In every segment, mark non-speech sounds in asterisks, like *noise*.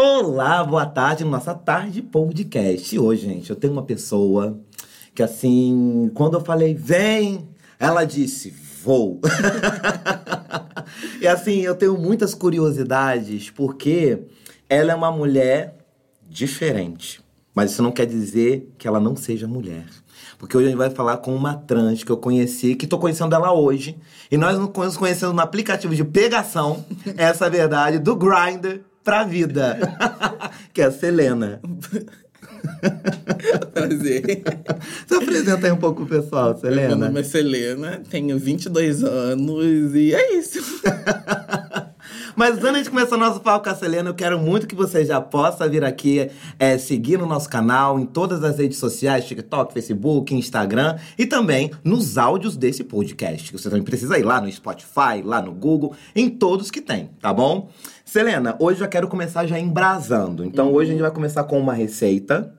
Olá, boa tarde, nossa tarde podcast. Hoje, gente, eu tenho uma pessoa que, assim, quando eu falei vem, ela disse vou. *laughs* e assim, eu tenho muitas curiosidades porque ela é uma mulher diferente. Mas isso não quer dizer que ela não seja mulher. Porque hoje a gente vai falar com uma trans que eu conheci, que tô conhecendo ela hoje. E nós nos conhecemos no aplicativo de pegação, *laughs* essa é verdade, do Grindr pra vida. *laughs* que é a Selena. *laughs* Prazer. Você apresenta aí um pouco o pessoal, Selena. Meu nome é Selena, tenho 22 anos e é isso. *laughs* Mas antes de começar o nosso papo com a Selena, eu quero muito que você já possa vir aqui é, seguir no nosso canal, em todas as redes sociais, TikTok, Facebook, Instagram e também nos áudios desse podcast. Você também precisa ir lá no Spotify, lá no Google, em todos que tem, tá bom? Selena, hoje eu quero começar já embrasando. Então uhum. hoje a gente vai começar com uma receita.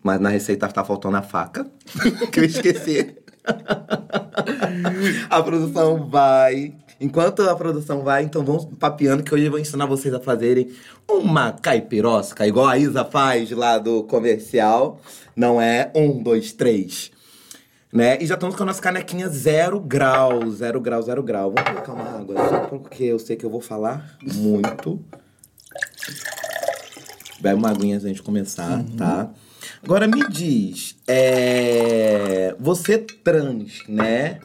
Mas na receita tá faltando a faca, *laughs* que eu esqueci. *laughs* a produção vai Enquanto a produção vai, então vamos papeando que hoje eu vou ensinar vocês a fazerem uma caipirosca, igual a Isa faz lá do comercial. Não é um, dois, três. Né? E já estamos com a nossa canequinha zero grau, zero grau, zero grau. Vamos colocar uma água só porque eu sei que eu vou falar muito. Bebe uma aguinha antes de começar, uhum. tá? Agora me diz, é... você trans, né?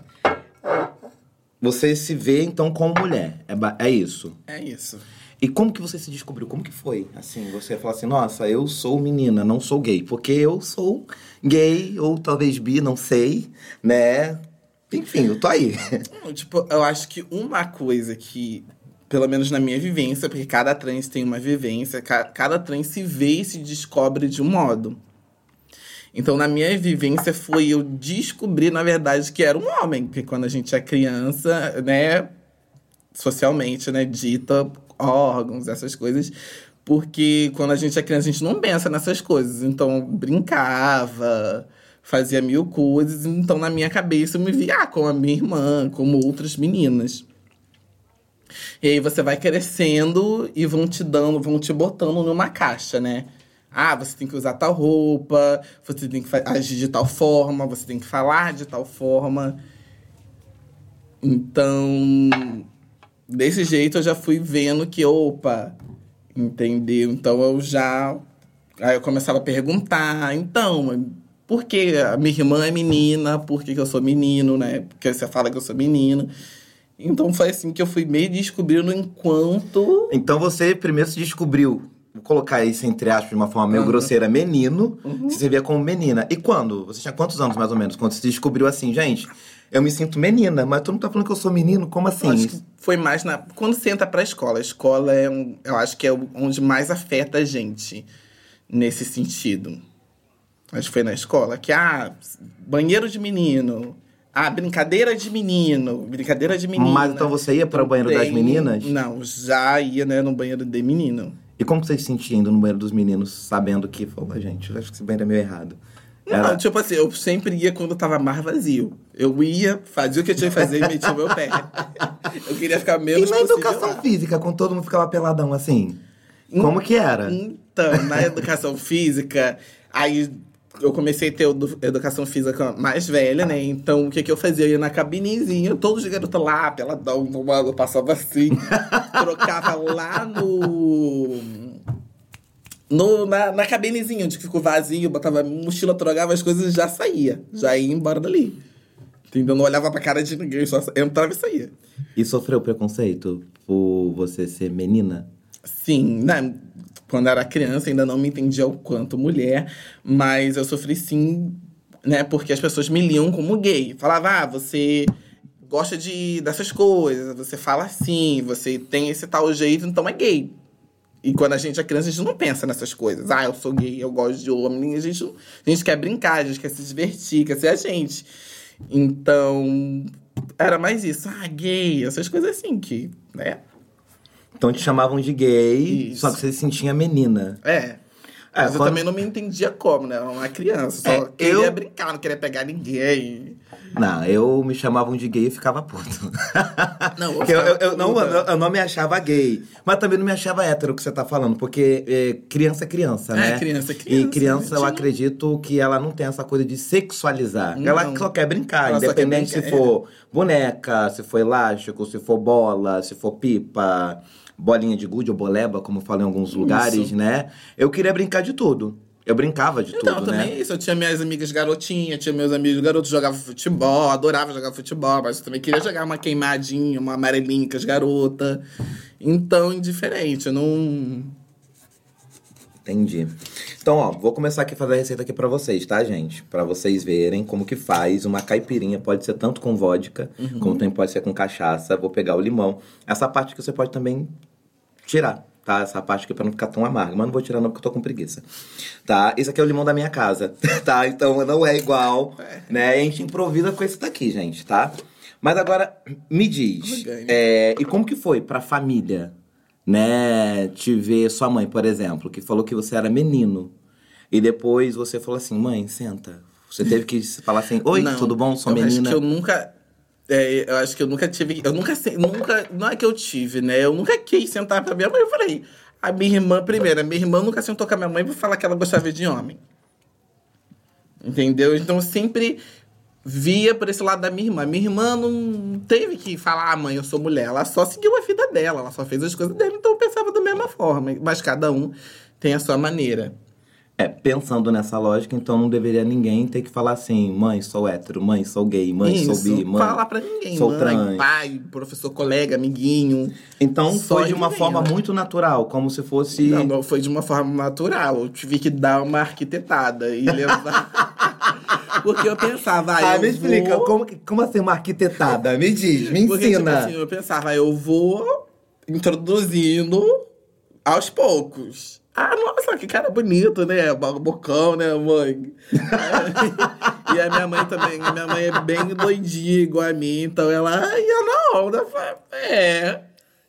Você se vê, então, como mulher. É, é isso? É isso. E como que você se descobriu? Como que foi? Assim, você falou assim, nossa, eu sou menina, não sou gay. Porque eu sou gay, ou talvez bi, não sei, né? Enfim, eu tô aí. *laughs* tipo, eu acho que uma coisa que, pelo menos na minha vivência, porque cada trans tem uma vivência, cada trans se vê e se descobre de um modo. Então, na minha vivência, foi eu descobrir, na verdade, que era um homem. Porque quando a gente é criança, né, socialmente, né, dita órgãos, essas coisas. Porque quando a gente é criança, a gente não pensa nessas coisas. Então, brincava, fazia mil coisas. Então, na minha cabeça, eu me via ah, como a minha irmã, como outras meninas. E aí você vai crescendo e vão te dando, vão te botando numa caixa, né? Ah, você tem que usar tal roupa, você tem que agir de tal forma, você tem que falar de tal forma. Então, desse jeito eu já fui vendo que, opa, entendeu? Então eu já. Aí eu começava a perguntar, então, por que a minha irmã é menina? Por que, que eu sou menino, né? Porque você fala que eu sou menino. Então foi assim que eu fui meio descobrindo enquanto. Então você primeiro se descobriu vou colocar isso entre aspas de uma forma meio uhum. grosseira, menino, uhum. você via como menina. E quando? Você tinha quantos anos, mais ou menos? Quando você descobriu assim, gente, eu me sinto menina, mas tu não tá falando que eu sou menino? Como assim? Eu acho que foi mais na. Quando você entra pra escola, a escola é um. Eu acho que é onde mais afeta a gente nesse sentido. Acho que foi na escola. Que, ah, banheiro de menino. Ah, brincadeira de menino, brincadeira de menina. Mas então você ia para o banheiro das meninas? Não, já ia, né, no banheiro de menino. E como você se sentia indo no banheiro dos meninos, sabendo que, falou, gente, eu acho que esse banheiro é meio errado? Não, tipo assim, eu sempre ia quando tava mais vazio. Eu ia, fazia o que eu tinha que fazer e metia o meu pé. *laughs* Eu queria ficar menos E na educação lá. física, quando todo mundo ficava peladão assim? Como que era? Então, na *laughs* educação física, aí eu comecei a ter educação física mais velha, né? Então, o que que eu fazia? Eu ia na cabinezinha, todos os garotos lá, peladão, eu passava assim, *laughs* trocava lá no... no na, na cabinezinha, onde ficou vazio, botava mochila, trocava as coisas e já saía. Já ia embora dali. Entendeu? Não olhava pra cara de ninguém, só entrava e saía. E sofreu preconceito por você ser menina? Sim, né? quando era criança, ainda não me entendia o quanto mulher, mas eu sofri sim, né? Porque as pessoas me liam como gay. Falava, ah, você gosta de dessas coisas, você fala assim, você tem esse tal jeito, então é gay. E quando a gente é criança, a gente não pensa nessas coisas. Ah, eu sou gay, eu gosto de homem. A gente, a gente quer brincar, a gente quer se divertir, quer ser a gente. Então, era mais isso. Ah, gay, essas coisas assim que, né? Então te chamavam de gay, Isso. só que você se sentia menina. É. É, Mas eu também não me entendia como, né? Eu era uma criança. Só É, queria eu- brincar, não queria pegar ninguém. Não, eu me chamavam de gay e ficava puto. *laughs* Não, eu, eu- eu não, eu, não me achava gay. Mas também não me achava hétero, o que você tá falando. Porque é, criança é criança, É, né? criança é E criança, criança, eu né? acredito que ela não tem essa coisa de sexualizar. Não. Ela só quer brincar, Ela só quer independente brincar, se for boneca, se for elástico, se for bola, se for pipa, bolinha de gude ou boleba, como falam em alguns lugares, né? Eu queria brincar de tudo. Eu brincava de Então, tudo, também né? isso. Eu tinha minhas amigas garotinhas, tinha meus amigos garotos, jogava futebol, adorava jogar futebol, mas eu também queria jogar uma queimadinha, uma amarelinha com as garotas. Então, indiferente, eu não. Entendi. Então, ó, vou começar aqui a fazer a receita aqui pra vocês, tá, gente? Pra vocês verem como que faz uma caipirinha. Pode ser tanto com vodka, como também pode ser com cachaça. Vou pegar o limão. Essa parte que você pode também tirar, tá? Essa parte aqui pra não ficar tão amarga. Mas não vou tirar não porque eu tô com preguiça. Tá? Esse aqui é o limão da minha casa, *laughs* tá? Então não é igual, né? A gente improvisa com esse daqui, gente, tá? Mas agora, me diz, é, e como que foi pra família, né? Te ver sua mãe, por exemplo, que falou que você era menino. E depois você falou assim, mãe, senta. Você teve que falar assim, oi, Não, tudo bom? Sou eu menina. Acho que eu nunca. é, eu acho que eu nunca tive. Eu nunca, nunca. Não é que eu tive, né? Eu nunca quis sentar pra minha mãe. Eu falei. A minha irmã, primeiro, a minha irmã nunca sentou com a minha mãe pra falar que ela gostava de homem. Entendeu? Então sempre via por esse lado da minha irmã. Minha irmã não teve que falar, ah, mãe, eu sou mulher. Ela só seguiu a vida dela, ela só fez as coisas dela. Então eu pensava da mesma forma. Mas cada um tem a sua maneira. É, pensando nessa lógica, então não deveria ninguém ter que falar assim, mãe, sou hétero, mãe, sou gay, mãe, sou Isso, bi, mãe. falar pra ninguém. sou mãe, trans. pai, professor, colega, amiguinho. Então foi de uma forma muito natural, como se fosse. Não, não, foi de uma forma natural. Eu tive que dar uma arquitetada e levar. *laughs* Porque eu pensava, ah, Ah, eu me explica, vou... como, que- como assim uma arquitetada? Me diz, me Porque, tipo ensina. assim, eu pensava, eu vou introduzindo aos poucos. Ah, nossa, que cara bonito, né? Bo- Bocão, né, mãe? *laughs* e a minha mãe também, a minha mãe é bem doidinha, igual a mim, então ela *laughs* ia na onda. eu falei, É.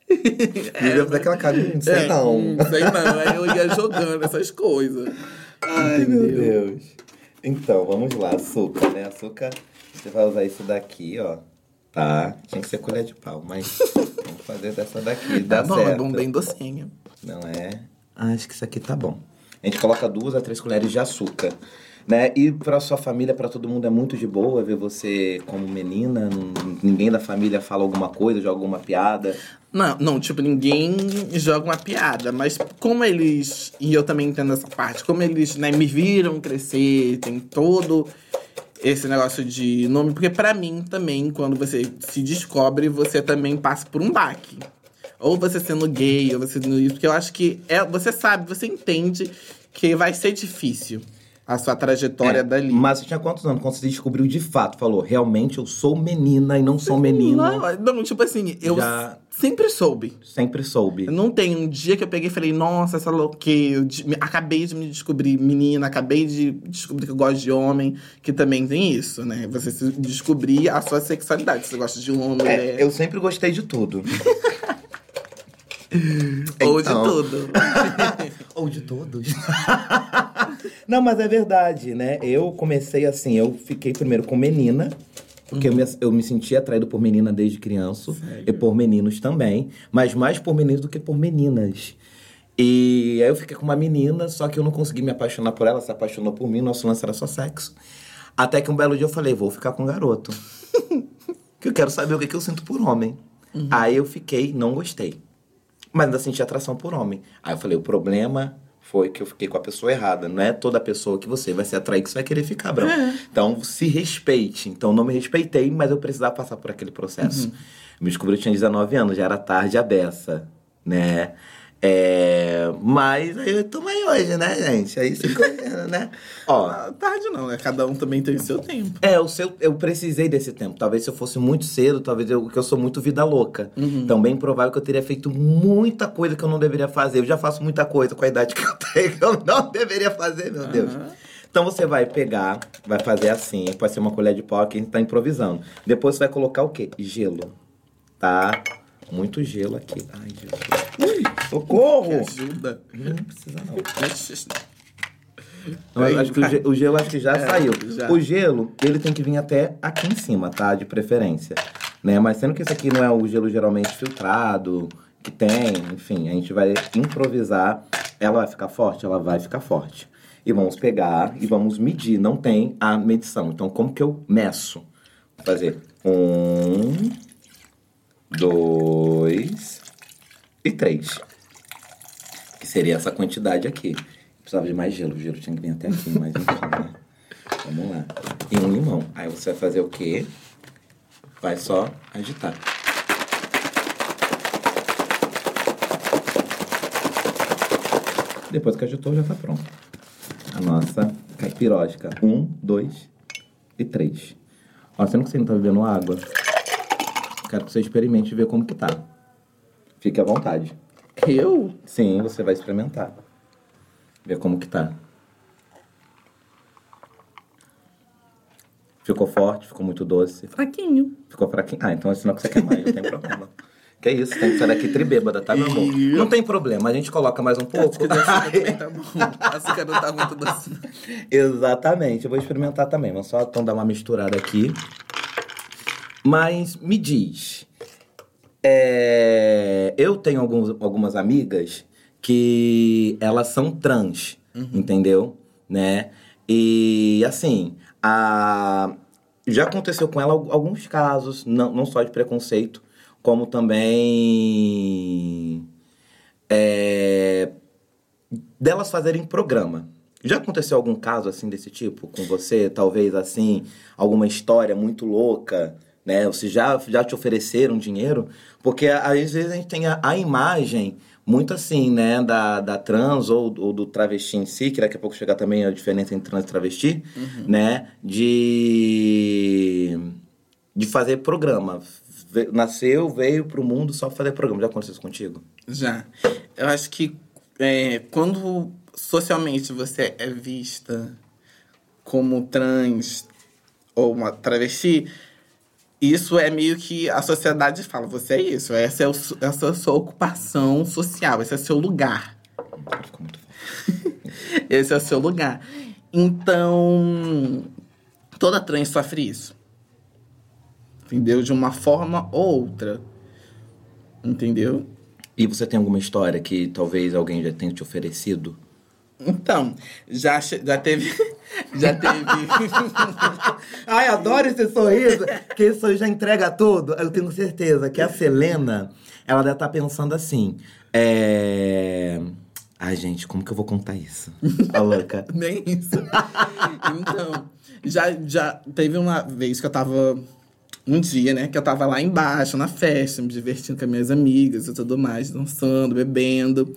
Devia fazer aquela cara, não sei É, não. hum, sei não. Aí eu ia jogando essas coisas. Ai, meu Entendeu? Deus. Então, vamos lá, açúcar, né? Açúcar, você vai usar isso daqui, ó. Tá? Tinha que ser colher de pau, mas *laughs* vamos fazer dessa daqui, dá Tá bom, certo. é bom bem docinho. Não é? Ah, acho que isso aqui tá bom. A gente coloca duas a três colheres de açúcar. Né? E pra sua família, pra todo mundo, é muito de boa ver você como menina. Ninguém da família fala alguma coisa, joga alguma piada. Não, não, tipo, ninguém joga uma piada, mas como eles, e eu também entendo essa parte, como eles, né, me viram crescer, tem todo esse negócio de nome, porque pra mim também, quando você se descobre, você também passa por um baque. Ou você sendo gay, ou você sendo isso, porque eu acho que é, você sabe, você entende que vai ser difícil a sua trajetória É, dali. Mas você tinha quantos anos quando você descobriu de fato? Falou, realmente eu sou menina e não sou menino. Não, não, tipo assim, eu Já- sempre soube. Sempre soube. Não tem um dia que eu peguei e falei, nossa, essa louqueira. Acabei de me descobrir menina, acabei de descobrir que eu gosto de homem, que também tem isso, né? Você descobrir a sua sexualidade. Se você gosta de homem, É, mulher, eu sempre gostei de tudo. *laughs* ou de então. tudo. *laughs* Ou de todos. Não, mas é verdade, né? Eu comecei assim, eu fiquei primeiro com menina, porque eu, me, eu me sentia atraído por menina desde criança. E por meninos também. Mas mais por meninos do que por meninas. E aí eu fiquei com uma menina, só que eu não consegui me apaixonar por ela, se apaixonou por mim, nosso lance era só sexo. Até que um belo dia eu falei, vou ficar com um garoto. *laughs* que eu quero saber o que, que eu sinto por homem. Aí eu fiquei, não gostei. Mas ainda senti atração por homem. Aí eu falei, o problema foi que eu fiquei com a pessoa errada. Não é toda pessoa que você vai se atrair que você vai querer ficar, Brão. Então, se respeite. Então, não me respeitei, mas eu precisava passar por aquele processo. Me descobri que eu tinha 19 anos, já era tarde a beça, né? É... Mas aí eu tô aí hoje, né, gente? Aí ficou, *laughs* né? Ó, Ah, Tarde não, né? Cada um também tem o seu tempo. é, o seu, eu precisei desse tempo. Talvez se eu fosse muito cedo, talvez eu, que eu sou muito vida louca. Então, bem provável que eu teria feito muita coisa que eu não deveria fazer. Eu já faço muita coisa com a idade que eu tenho que eu não deveria fazer, meu Deus. Então você vai pegar, vai fazer assim, pode ser uma colher de pau que a gente tá improvisando. Depois você vai colocar o quê? Gelo. Tá? Muito gelo aqui. Ai, Jesus. Ui, socorro! Me ajuda. Não precisa não. Aí acho que o, ge- o gelo acho que já É, saiu. já. O gelo, ele tem que vir até aqui em cima, tá? De preferência. Né? Mas sendo que esse aqui não é o gelo geralmente filtrado, que tem, enfim, a gente vai improvisar. Ela vai ficar forte? Ela vai ficar forte. E vamos pegar e vamos medir. Não tem a medição. Então, como que eu meço? Vou fazer um, dois e três. Seria essa quantidade aqui. Precisava de mais gelo. O gelo tinha que vir até aqui, mas enfim, né? Vamos lá. E um limão. Aí você vai fazer o quê? Vai só agitar. Depois que agitou, já tá pronto. A nossa caipirosca. Um, dois e três. Ó, sendo que você não tá bebendo água, quero que você experimente e ver como que tá. Fique à vontade. Eu? Sim, você vai experimentar. Ver como que tá. Ficou forte, ficou muito doce. Fraquinho. Ficou fraquinho. Ah, então é sinal que você quer mais, não tem problema. Que isso, tem que sair daqui tribêbada, tá, meu amor? Não tem problema, a gente coloca mais um pouco. Também *laughs* tá bom. Açúcar não tá muito doce. Exatamente, eu vou experimentar também. Vamos só então dar uma misturada aqui. Mas me diz, é, eu tenho alguns, algumas amigas que elas são trans, entendeu? Né? E assim, a, já aconteceu com ela al- alguns casos, não, não só de preconceito, como também é, delas fazerem programa. Já aconteceu algum caso assim desse tipo com você? Talvez assim, alguma história muito louca, né? Ou se já, já te ofereceram dinheiro? Porque às vezes a gente tem a, a imagem muito assim, né? Da, da trans ou, ou do travesti em si, que daqui a pouco chegar também a diferença entre trans e travesti, né? De, de fazer programa. Nasceu, veio pro mundo só pra fazer programa. Já aconteceu isso contigo? Já. Eu acho que é, quando socialmente você é vista como trans ou uma travesti, isso é meio que a sociedade fala, você é isso, essa é, o essa é a sua ocupação social, esse é o seu lugar. *laughs* Esse é o seu lugar. Então, toda trans sofre isso. Entendeu? De uma forma ou outra. Entendeu? E você tem alguma história que talvez alguém já tenha te oferecido? Então, já, já teve. Já teve. *laughs* Ai, adoro esse sorriso, que esse sorriso já entrega tudo. Eu tenho certeza que a Selena, ela deve estar pensando assim, é... Ai, gente, como que eu vou contar isso? A louca. *laughs* Nem isso. Então, já, já teve uma vez que eu tava. Um dia, né? Que eu tava lá embaixo, na festa, me divertindo com as minhas amigas e tudo mais, dançando, bebendo.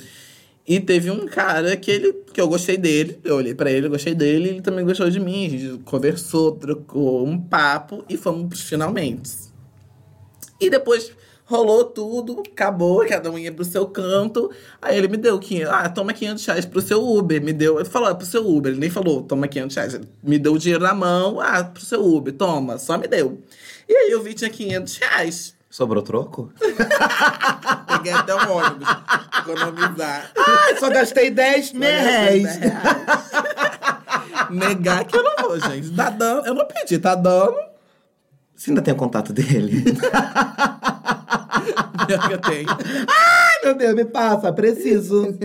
E teve um cara que ele que eu gostei dele, eu olhei pra ele, gostei dele, ele também gostou de mim. A gente conversou, trocou um papo e fomos pros finalmente. E depois rolou tudo, acabou, cada um ia pro seu canto. Aí ele me deu 500, ah, toma 500 reais pro seu Uber. Me deu, ele falou, ah, pro seu Uber. Ele nem falou, toma 500 reais. Ele me deu o dinheiro na mão, ah, pro seu Uber, toma, só me deu. E aí eu vi tinha 500 reais. Sobrou troco? *laughs* Peguei até o ônibus, economizar. Ai, só gastei 10 10 Negar que eu não vou, gente. Tá dando, eu não pedi, tá dando. Você ainda tem o contato dele? Eu tenho. Ai, meu Deus, me passa, preciso.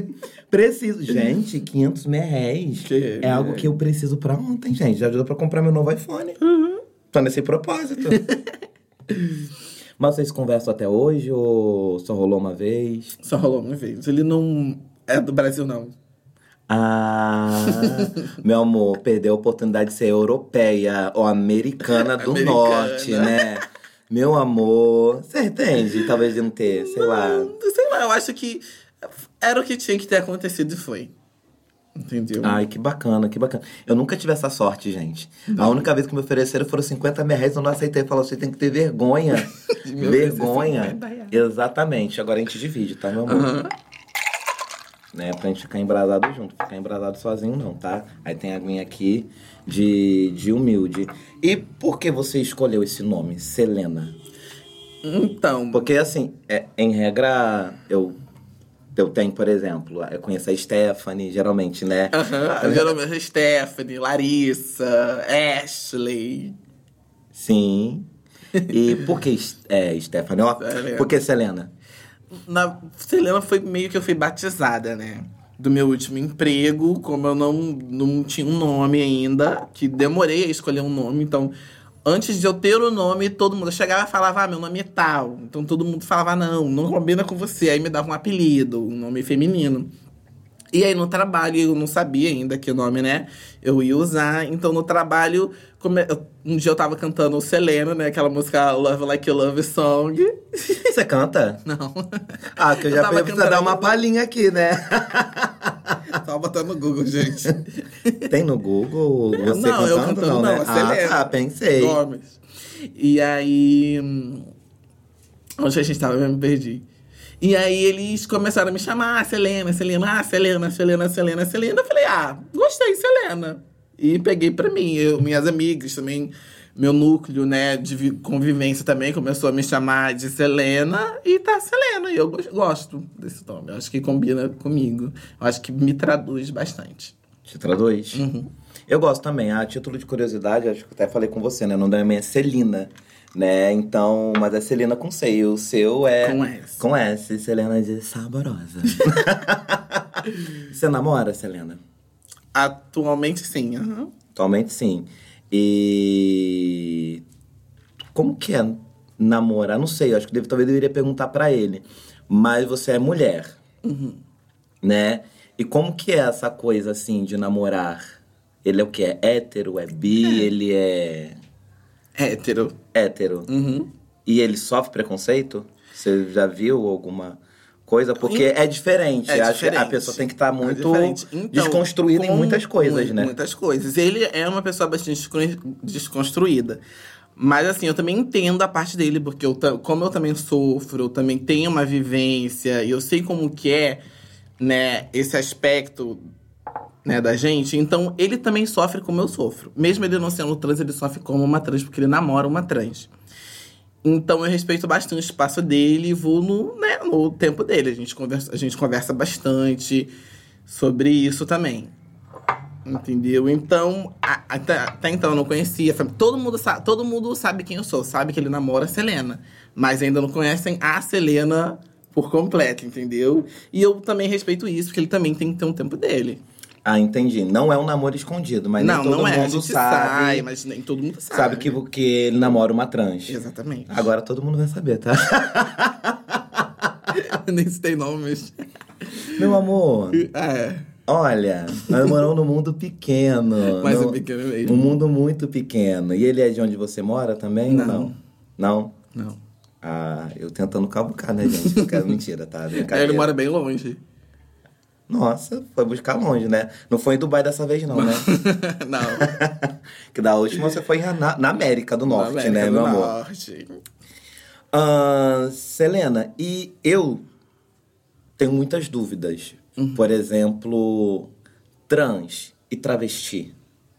Preciso. Gente, 500 mil reais Que- é algo que eu preciso pra ontem, gente. Já ajuda pra comprar meu novo iPhone. Tô nesse propósito. *laughs* Mas vocês conversam até hoje ou só rolou uma vez? Só rolou uma vez. Ele não é do Brasil, não. Ah, *laughs* meu amor, perdeu a oportunidade de ser europeia ou americana do Americana. norte, né? Meu amor, você entende? Talvez de não ter, sei lá. Sei lá, eu acho que era o que tinha que ter acontecido e foi. Entendeu? Ai, que bacana, que bacana. Eu nunca tive essa sorte, gente. A única vez que me ofereceram foram 50 mil reais, eu não aceitei. Falou, você tem que ter vergonha. *laughs* Oferecer vergonha. 50 reais. Exatamente. Agora a gente divide, tá, meu amor? Aham. Né, pra gente ficar embrasado junto. Ficar embrasado sozinho não, tá? Aí tem a aguinha aqui de, de humilde. E por que você escolheu esse nome, Selena? Então, Porque, assim, é, em regra, eu eu tenho, por exemplo, eu conheço a Stephanie, geralmente, né? Aham, geralmente Stephanie, Larissa, Ashley. Sim. E *laughs* por que é, Stephanie? Selena. por que Selena? Na Selena foi meio que eu fui batizada, né? Do meu último emprego, como eu não, não tinha um nome ainda, que demorei a escolher um nome, então antes de eu ter o nome, todo mundo chegava e falava, ah, meu nome é tal. Então todo mundo falava, não, não combina com você. Aí me dava um apelido, um nome feminino. E aí no trabalho eu não sabia ainda que nome, né? Eu ia usar. Então no trabalho, eu- um dia eu tava cantando o Selena, né? Aquela música Love Like a Love Song. Você canta? Não. Ah, que eu Eu já precisar cantando dar uma palhinha aqui, né? *laughs* *laughs* Tava botando no Google, gente. *laughs* Tem no Google você não, eu cantando? cantando não, né? a Selena. Ah, tá, pensei. Nomes. E aí. hum, Onde a gente tava? Eu me perdi. E aí eles começaram a me chamar, ah, Selena, Selena, ah, Selena, Selena, Selena, Selena. Eu falei, ah, gostei, Selena. E peguei pra mim. Eu, minhas amigas também, meu núcleo, né, de vi- convivência também começou a me chamar de Selena. E tá Selena. E eu gos- gosto desse nome. Eu acho que combina comigo. Eu acho que me traduz bastante. Te traduz? Uhum. Eu gosto também. A título de curiosidade, acho que até falei com você, né? O nome da minha é Celina, né? Então, mas é Celina com C. e O seu é... Com S. Com S. Selena de saborosa. *laughs* você namora, Selena? Atualmente, sim. aham. Atualmente, sim. E... Como que é namorar? Não sei, acho que deve, talvez eu deveria perguntar pra ele. Mas você é mulher, né? E como que é essa coisa, assim, de namorar? Ele é o que? É hétero? É bi? Ele é Hétero. hétero? Uhum. E ele sofre preconceito? Você já viu alguma coisa? Porque é diferente. É Acho que a pessoa tem que estar É muito diferente. Então, desconstruída em muitas coisas, mu- né? Muitas coisas. Ele é uma pessoa bastante descon- desconstruída. Mas assim, eu também entendo a parte dele, porque eu, como eu também sofro, eu também tenho uma vivência, e eu sei como que é, né, esse aspecto né, da gente. Então, ele também sofre como eu sofro. Mesmo ele não sendo trans, ele sofre como uma trans, porque ele namora uma trans. Então, eu respeito bastante o espaço dele e vou no, né, no tempo dele. A gente, conversa, a gente conversa bastante sobre isso também. Entendeu? Então, até, até então eu não conhecia. Todo mundo, sabe, todo mundo sabe quem eu sou, sabe que ele namora a Selena. Mas ainda não conhecem a Selena por completo, entendeu? E eu também respeito isso, porque ele também tem que ter um tempo dele. Ah, entendi. Não é um namoro escondido, mas não, nem todo não é. Mundo sabe. sai, mas nem todo mundo sabe. Sabe que, que ele namora uma trans. Exatamente. Agora todo mundo vai saber, tá? *laughs* nem citei nomes. Meu amor, É. olha, nós moramos num mundo pequeno. *laughs* Mas num- é pequeno mesmo. Um mundo muito pequeno. E ele é de onde você mora também? Não. Não? Não? Não. Ah, eu tentando cavucar, né, gente? *laughs* Mentira, tá? É, ele mora bem longe. Nossa, foi buscar longe, né? Não foi em Dubai dessa vez, não, né? *laughs* não. *laughs* que da última você foi na, na América do Norte, Na América né, do meu amor? Norte. Ah, Selena, e eu tenho muitas dúvidas. Uhum. Por exemplo, trans e travesti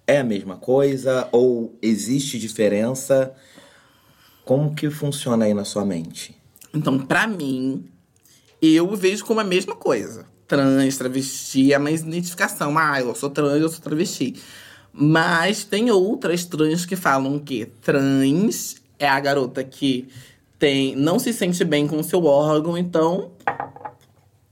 é a mesma coisa ou existe diferença? Como que funciona aí na sua mente? Então, pra mim, eu vejo como a mesma coisa. Trans, travesti, é uma identificação. Ah, eu sou trans, eu sou travesti. Mas tem outras trans que falam que trans é a garota que tem, não se sente bem com o seu órgão, então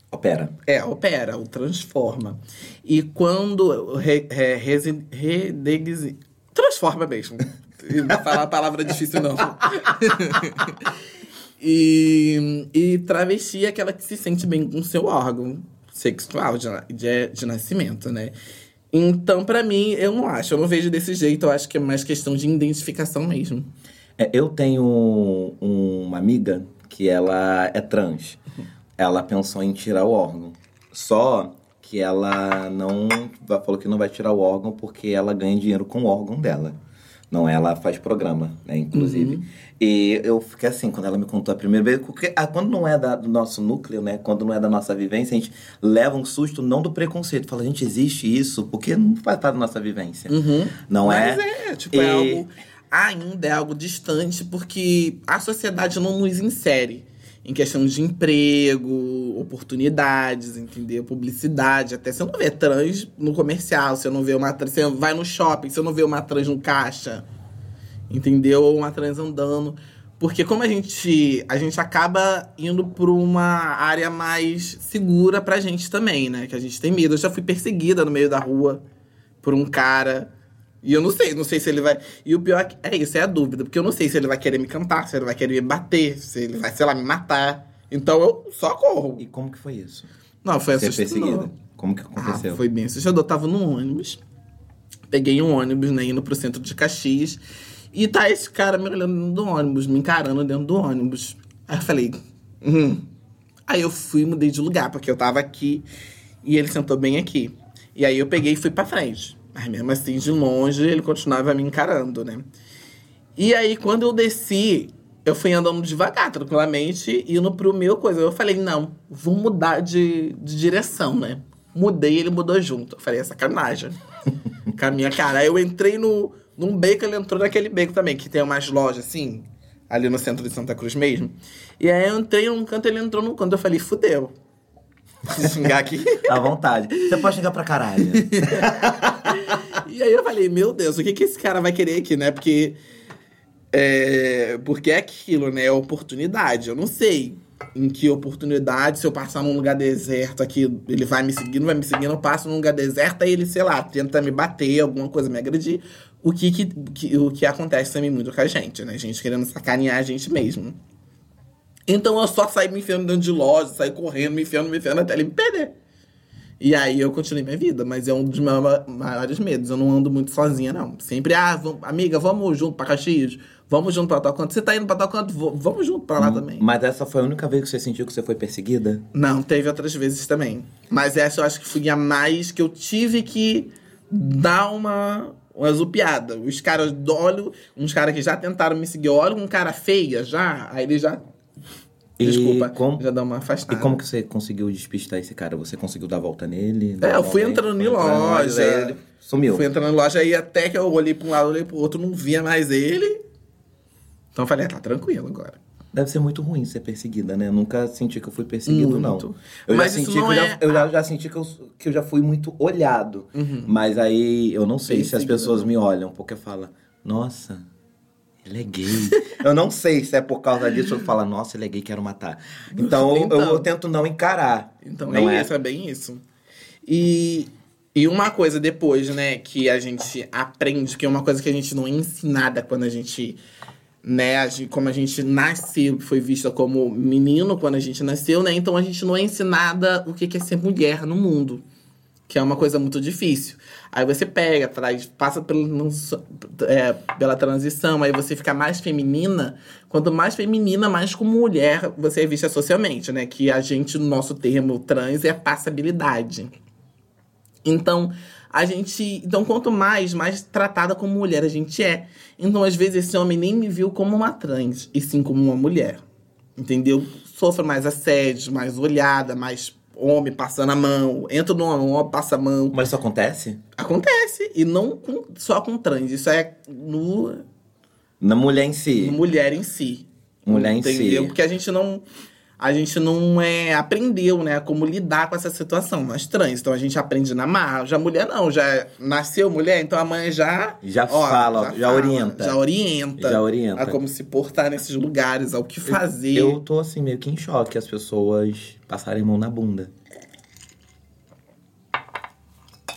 Opera. é, opera, o transforma. E quando re, re, resi- redexi- transforma mesmo. Não falar a palavra difícil, não. *laughs* e, e travesti é aquela que se sente bem com o seu órgão sexual de, de, de nascimento, né? Então, pra mim, eu não acho. Eu não vejo desse jeito. Eu acho que é mais questão de identificação mesmo. É, eu tenho um- uma amiga que ela é trans. Ela pensou em tirar o órgão. Só que ela não falou que não vai tirar o órgão porque ela ganha dinheiro com o órgão dela. Não, ela faz programa, né, inclusive. E eu fiquei assim, quando ela me contou a primeira vez, porque ah, quando não é da- do nosso núcleo, né? Quando não é da nossa vivência, a gente leva um susto não do preconceito. Fala, gente, existe isso? Porque não faz parte da nossa vivência. Não Mas é? é, tipo, é E- algo. Ainda é algo distante, porque a sociedade não nos insere. Em questão de emprego, oportunidades, entendeu? Publicidade. Até você não vê trans no comercial, você não vê uma trans. Você vai no shopping, você não vê uma trans no caixa. Entendeu? Ou uma trans andando. Porque como a gente, a gente acaba indo para uma área mais segura pra gente também, né? Que a gente tem medo. Eu já fui perseguida no meio da rua por um cara. E eu não sei, não sei se ele vai. E o pior é isso, é a dúvida. Porque eu não sei se ele vai querer me cantar, se ele vai querer me bater, se ele vai, sei lá, me matar. Então eu só corro. E como que foi isso? Não, foi Ser assustador. perseguida. Como que aconteceu? Ah, foi bem assustador. Eu tava no ônibus. Peguei um ônibus, né, indo pro centro de Caxias. E tá esse cara me olhando dentro do ônibus, me encarando dentro do ônibus. Aí eu falei, hum. Aí eu fui e mudei de lugar, porque eu tava aqui e ele sentou bem aqui. E aí eu peguei e fui pra frente. Mas mesmo assim, de longe, ele continuava me encarando, né? E aí, quando eu desci, eu fui andando devagar, tranquilamente, indo pro meu coisa. Eu falei, não, vou mudar de, de direção, né? Mudei, ele mudou junto. Eu falei, é sacanagem. *laughs* Com a minha cara. Aí eu entrei no, num beco, ele entrou naquele beco também, que tem umas lojas assim, ali no centro de Santa Cruz mesmo. E aí eu entrei num canto, ele entrou num canto. Eu falei, fudeu. *laughs* Vou xingar aqui. À vontade. Você pode xingar pra caralho. *laughs* E aí eu falei, meu Deus, o que, que esse cara vai querer aqui, né? Porque. É, porque é aquilo, né? É oportunidade. Eu não sei em que oportunidade, se eu passar num lugar deserto aqui, ele vai me seguir, não vai me seguir, eu passo num lugar deserto, aí ele, sei lá, tenta me bater, alguma coisa, me agredir. O que, que, que- o que acontece também muito com a gente, né? A gente querendo sacanear a gente mesmo. Então eu só saí me enfiando dentro de loja, saí correndo, me enfiando, me enfiando até ele me perder. E aí eu continuei minha vida, mas é um dos meus ma- maiores medos. Eu não ando muito sozinha, não. Sempre, ah, vamos- amiga, vamos junto pra Caxias, vamos junto pra tal canto. Você tá indo pra tal canto, vamos junto pra lá também. Mas essa foi a única vez que você sentiu que você foi perseguida? Não, teve outras vezes também. Mas essa eu acho que foi a mais que eu tive que dar uma, uma zupiada. Os caras olham, uns caras que já tentaram me seguir, olham um cara feia já, aí ele já. E Desculpa, como- já dá uma E afastada. como que você conseguiu despistar esse cara? Você conseguiu dar a volta nele? É, eu fui entrando em entrando loja. Sumiu. Fui entrando na loja aí até que eu olhei pra um lado, olhei pro outro, não via mais ele. Então eu falei, ah, tá tranquilo agora. Deve ser muito ruim ser perseguida, né? Eu nunca senti que eu fui perseguido, Muito. não. Eu Mas já senti que eu, é- já, eu já, já senti que eu, que eu já fui muito olhado. Mas aí eu não sei se as pessoas não. me olham, porque fala, nossa, ele é gay. *laughs* eu não sei se é por causa disso eu falo, nossa, ele é gay, quero matar. Então, eu- Então. Eu, eu tento não encarar. Então não é, isso, é bem isso. E, e uma coisa depois, né, que a gente aprende, que é uma coisa que a gente não é ensinada quando a gente, né, a gente- como a gente nasceu, foi vista como menino quando a gente nasceu, né, então a gente não é ensinada o que é ser mulher no mundo. Que é uma coisa muito difícil. Aí você pega, traz, passa pelo, é, pela transição, aí você fica mais feminina. Quanto mais feminina, mais como mulher você é vista socialmente, né? Que a gente, no nosso termo trans, é passabilidade. Então, a gente. Então, quanto mais, mais tratada como mulher a gente é. Então, às vezes, esse homem nem me viu como uma trans, e sim como uma mulher. Entendeu? Sofro mais assédio, mais olhada, mais homem passando a mão. Entra no homem, passa a mão. Mas isso acontece? Acontece. E não com- só com trans. Isso é no, Na mulher em si. mulher em si. Mulher em si. Porque a gente não. A gente não é, aprendeu, né, como lidar com essa situação, nós trans. Então a gente aprende na marra. Já mulher não, já nasceu mulher, então a mãe já. Já fala, já orienta. Já orienta. Já orienta. A como se portar nesses lugares, ao que fazer. Eu tô assim, meio que em choque as pessoas passarem mão na bunda.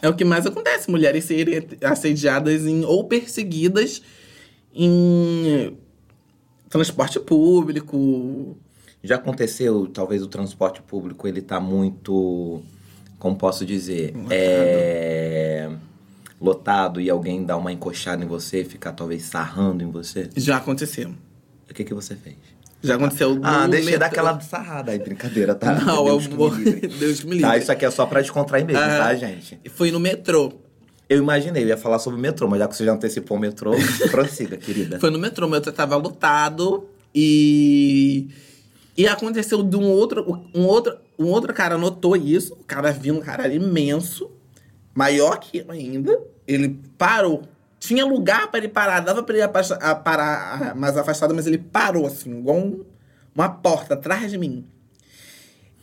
É o que mais acontece, mulheres serem assediadas em, ou perseguidas em transporte público. Já aconteceu, talvez o transporte público ele tá muito, como posso dizer, Lotado. é lotado e alguém dá uma encoxada em você ficar talvez sarrando em você. Já aconteceu. O que que você fez? Já aconteceu Ah, deixa metrô. dar aquela sarrada aí, brincadeira, tá? Não, Deus eu que me. *laughs* Deus que me livre. Tá, isso aqui é só pra descontrair mesmo, Ah. tá, gente? Foi no metrô. Eu imaginei, eu ia falar sobre o metrô, mas já que você já antecipou o metrô, *laughs* prossiga, querida. Foi no metrô, o metrô tava lotado e. E aconteceu de um outro. Um outro, um outro cara notou isso. O cara viu um cara imenso, maior que eu ainda. Ele parou. Tinha lugar pra ele parar, dava pra ele a parar mais afastado, mas ele parou, assim, igual um, uma porta atrás de mim.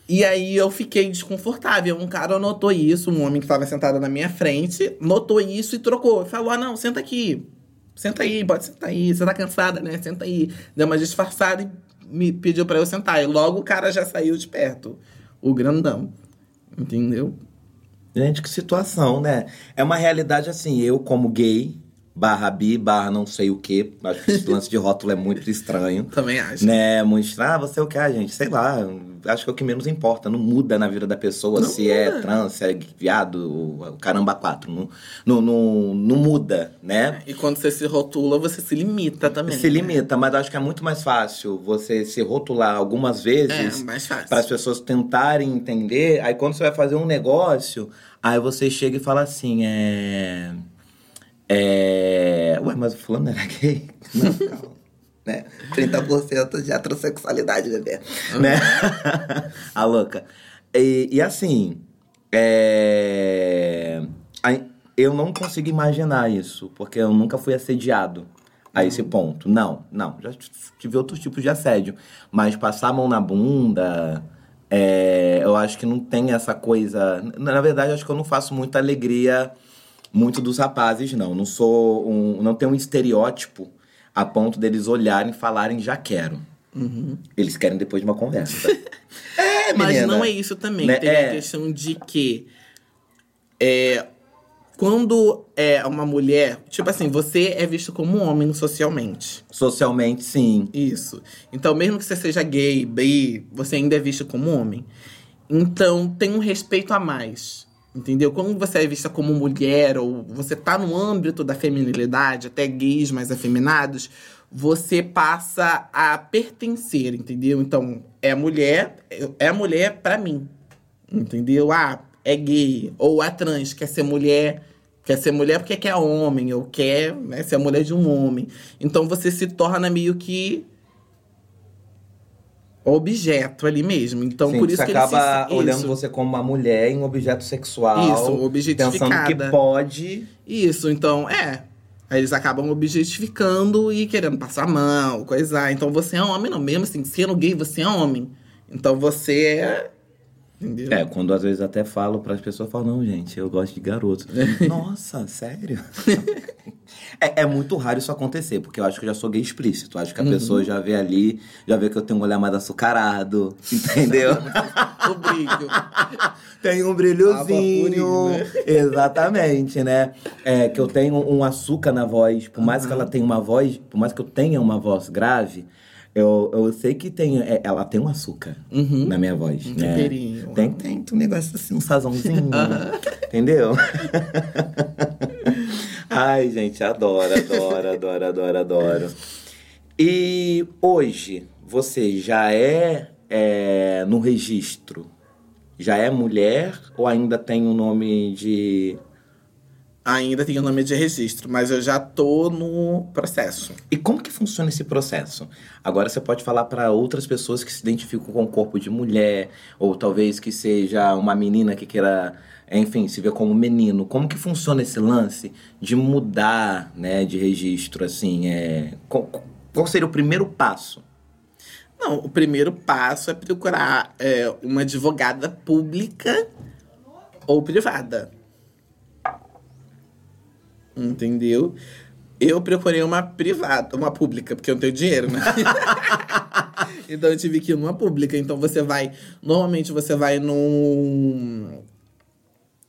E aí eu fiquei desconfortável. Um cara notou isso, um homem que estava sentado na minha frente, notou isso e trocou. Falou: ah, não, senta aqui. Senta aí, pode sentar aí. Você tá cansada, né? Senta aí. Deu uma disfarçada e me pediu para eu sentar. E logo o cara já saiu de perto. O grandão. Entendeu? Gente, que situação, né? É uma realidade assim, eu como gay, barra bi, barra não sei o quê. Acho que esse *laughs* lance de rótulo é muito estranho. Também acho. Né? Muito estranho. Ah, você é o que, ah, gente? Sei lá. Acho que é o que menos importa. Não muda na vida da pessoa Não se é muda. trans, se é viado, o caramba quatro. Não, não, não, não muda, né? E quando você se rotula, você se limita também. Se limita, mas acho que é muito mais fácil você se rotular algumas vezes É, mais fácil. para as pessoas tentarem entender. Aí quando você vai fazer um negócio, aí você chega e fala assim, é. É. Ué, mas o fulano era gay? *laughs* Não, calma. Né? 30% de heterossexualidade, bebê. Né? *laughs* A louca. E, e assim, é... eu não consigo imaginar isso, porque eu nunca fui assediado a esse ponto. Não, não. Já tive outros tipos de assédio. Mas passar a mão na bunda, é, eu acho que não tem essa coisa. Na verdade, acho que eu não faço muita alegria muito dos rapazes, não. Não sou um. Não tenho um estereótipo a ponto deles olharem e falarem já quero. Eles querem depois de uma conversa. *laughs* é, Mas menina. não é isso também. Né? Tem É. a questão de que é, quando é uma mulher, tipo assim, você é visto como um homem socialmente. Socialmente, sim. Isso. Então, mesmo que você seja gay, bi, você ainda é visto como homem. Então, tem um respeito a mais. Entendeu? Quando você é vista como mulher, ou você tá no âmbito da feminilidade, até gays mais afeminados, você passa a pertencer, entendeu? Então, é mulher, é mulher pra mim. Entendeu? Ah, é gay, ou é trans, quer ser mulher, quer ser mulher porque quer homem, ou quer né, ser a mulher de um homem. Então você se torna meio que objeto ali mesmo. Então Sim, por isso que acaba se, olhando isso, você como uma mulher em um objeto sexual. Isso, Pensando objetificada. que pode. Isso, então, é. Aí eles acabam objetificando e querendo passar a mão, coisar. Então você é homem, não. Mesmo assim, sendo gay, você é homem. Então você é. Entendeu? É, quando às vezes até falo para as pessoas, falo, não, gente, eu gosto de garotos. *laughs* Nossa, sério? *laughs* é, é muito raro isso acontecer, porque eu acho que eu já sou gay explícito. Acho que a pessoa já vê ali, já vê que eu tenho um olhar mais açucarado, *laughs* entendeu? O brilho. Tem um brilhozinho. purpurina. Exatamente, né? É, que eu tenho um açúcar na voz. Por mais que ela tenha uma voz, por mais que eu tenha uma voz grave, eu, eu sei que tem, é, ela tem um açúcar Uhum. na minha voz. Um né? temperinho. Tem, tem, um negócio assim, um sazãozinho. *laughs* entendeu? *laughs* Ai, gente, adoro, adoro, adoro, adoro, adoro. E hoje, você já é, é, no registro? Já é mulher ou ainda tem o nome de. Ainda tem o nome de registro, mas eu já tô no processo. E como que funciona esse processo? Agora você pode falar para outras pessoas que se identificam com o corpo de mulher, ou talvez que seja uma menina que queira, enfim, se ver como menino. Como que funciona esse lance de mudar, né, de registro, assim, é... Qual, seria o primeiro passo? Não, o primeiro passo é procurar é, uma advogada pública ou privada. Entendeu? Eu procurei uma privada, uma pública, porque eu não tenho dinheiro, né? *laughs* então eu tive que ir numa pública. Então você vai. Normalmente você vai num.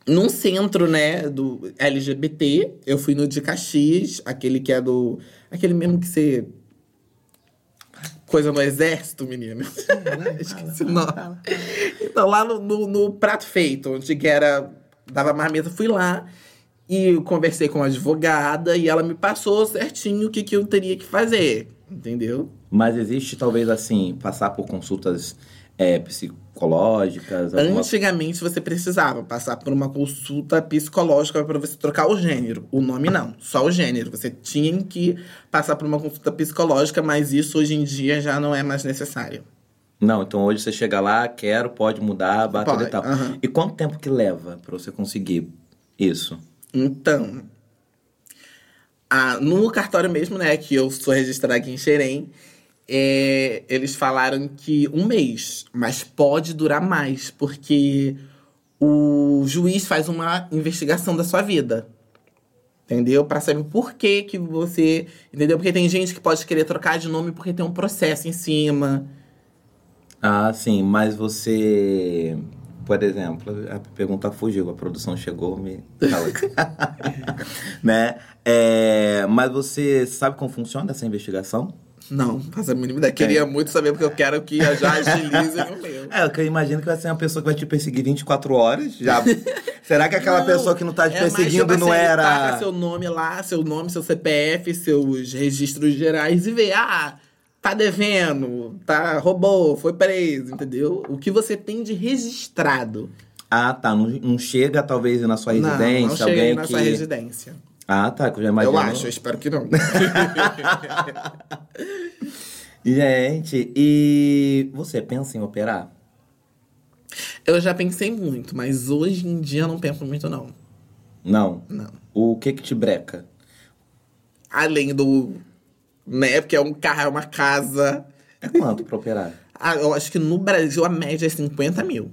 Num centro, né, do LGBT. Eu fui no de Caxias, aquele que é do. Aquele mesmo que você. Coisa no exército, menino. *laughs* Esqueci o nome. Então, lá no, no, no Prato Feito, onde que era. Dava marmita, fui lá e conversei com a advogada e ela me passou certinho o que, que eu teria que fazer. Entendeu? Mas existe, talvez, assim, passar por consultas é, psicológicas? alguma- Antigamente você precisava passar por uma consulta psicológica para você trocar o gênero. O nome não, só o gênero. Você tinha que passar por uma consulta psicológica, mas isso hoje em dia já não é mais necessário. Não, então hoje você chega lá, quero, pode mudar, Pode, e tal. aham. E quanto tempo que leva pra você conseguir isso? Então, a- no cartório mesmo, né, que eu sou registrada aqui em Xerém, é, eles falaram que um mês, mas pode durar mais, porque o juiz faz uma investigação da sua vida. Entendeu? Pra saber por que que você. Entendeu? Porque tem gente que pode querer trocar de nome porque tem um processo em cima. Ah, sim, mas você. Por exemplo, a pergunta fugiu, a produção chegou, me. *laughs* né? É, mas você sabe como funciona essa investigação? Não, faço a mínima ideia. Queria muito saber, porque eu quero que já *laughs* agilize o meu. É, eu imagino que vai ser uma pessoa que vai te perseguir 24 horas. Já. *laughs* Será que aquela Não, pessoa que não tá te é perseguindo não era. Seu nome lá, seu nome, seu CPF, seus registros gerais e vê, ah, tá devendo, tá roubou, foi preso, entendeu? O que você tem de registrado. Ah, tá. Não, não chega, talvez, na sua Não, residência, não chega alguém na que. sua residência. Ah, tá. Que eu já imagino. Eu acho, eu espero que não. *laughs* Gente, e você pensa em operar? eu já pensei muito, mas hoje em dia eu não penso muito, não. Não. Não. O que que te breca? Além do. Né? Porque é um carro, é uma casa. É quanto pra operar? Ah, eu acho que no Brasil a média é 50 mil.